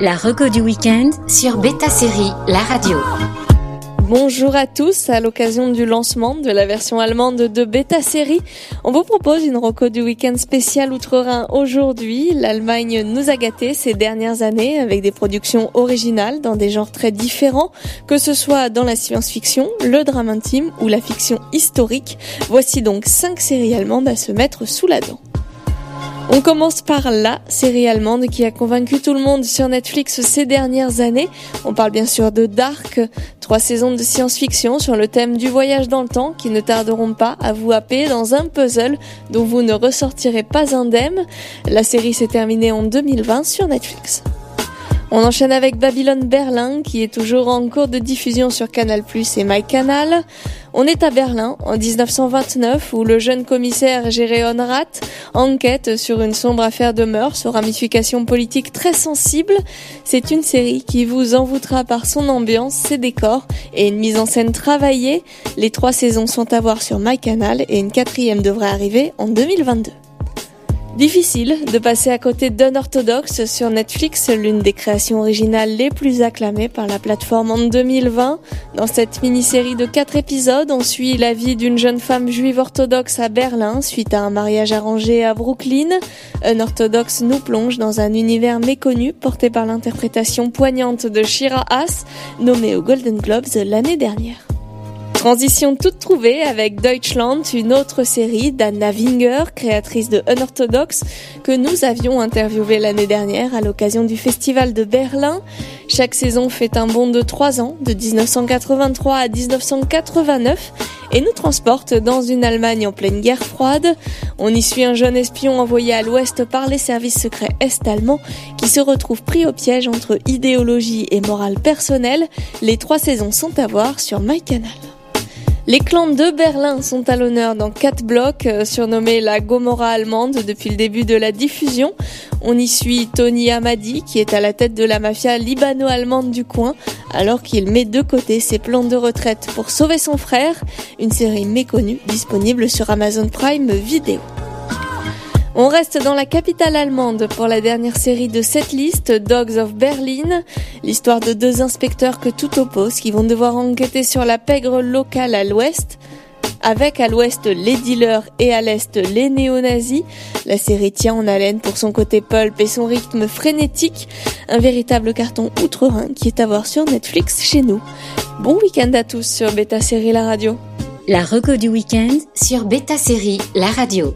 La reco du week-end sur Beta Série, la radio. Bonjour à tous, à l'occasion du lancement de la version allemande de Beta Série, on vous propose une reco du week-end spécial Outre-Rhin aujourd'hui. L'Allemagne nous a gâtés ces dernières années avec des productions originales dans des genres très différents, que ce soit dans la science-fiction, le drame intime ou la fiction historique. Voici donc cinq séries allemandes à se mettre sous la dent. On commence par la série allemande qui a convaincu tout le monde sur Netflix ces dernières années. On parle bien sûr de Dark, trois saisons de science-fiction sur le thème du voyage dans le temps qui ne tarderont pas à vous happer dans un puzzle dont vous ne ressortirez pas indemne. La série s'est terminée en 2020 sur Netflix. On enchaîne avec Babylone Berlin qui est toujours en cours de diffusion sur Canal et MyCanal. On est à Berlin en 1929 où le jeune commissaire Géréon Rath enquête sur une sombre affaire de mœurs aux ramifications politiques très sensibles. C'est une série qui vous envoûtera par son ambiance, ses décors et une mise en scène travaillée. Les trois saisons sont à voir sur MyCanal et une quatrième devrait arriver en 2022. Difficile de passer à côté d'Unorthodox sur Netflix, l'une des créations originales les plus acclamées par la plateforme en 2020. Dans cette mini-série de quatre épisodes, on suit la vie d'une jeune femme juive orthodoxe à Berlin suite à un mariage arrangé à Brooklyn. Unorthodox nous plonge dans un univers méconnu porté par l'interprétation poignante de Shira Haas, nommée aux Golden Globes l'année dernière. Transition toute trouvée avec Deutschland, une autre série d'Anna Winger, créatrice de Unorthodox, que nous avions interviewé l'année dernière à l'occasion du Festival de Berlin. Chaque saison fait un bond de trois ans, de 1983 à 1989, et nous transporte dans une Allemagne en pleine guerre froide. On y suit un jeune espion envoyé à l'ouest par les services secrets est-allemands qui se retrouve pris au piège entre idéologie et morale personnelle. Les trois saisons sont à voir sur MyCanal. Les clans de Berlin sont à l'honneur dans quatre blocs, euh, surnommés la Gomorra allemande depuis le début de la diffusion. On y suit Tony Hamadi, qui est à la tête de la mafia libano-allemande du coin, alors qu'il met de côté ses plans de retraite pour sauver son frère. Une série méconnue disponible sur Amazon Prime Video. On reste dans la capitale allemande pour la dernière série de cette liste, Dogs of Berlin, l'histoire de deux inspecteurs que tout oppose qui vont devoir enquêter sur la pègre locale à l'ouest, avec à l'ouest les dealers et à l'est les néo-nazis. La série tient en haleine pour son côté pulp et son rythme frénétique, un véritable carton outre-Rhin qui est à voir sur Netflix chez nous. Bon week-end à tous sur Beta Série La Radio. La reco du week-end sur Beta Série La Radio.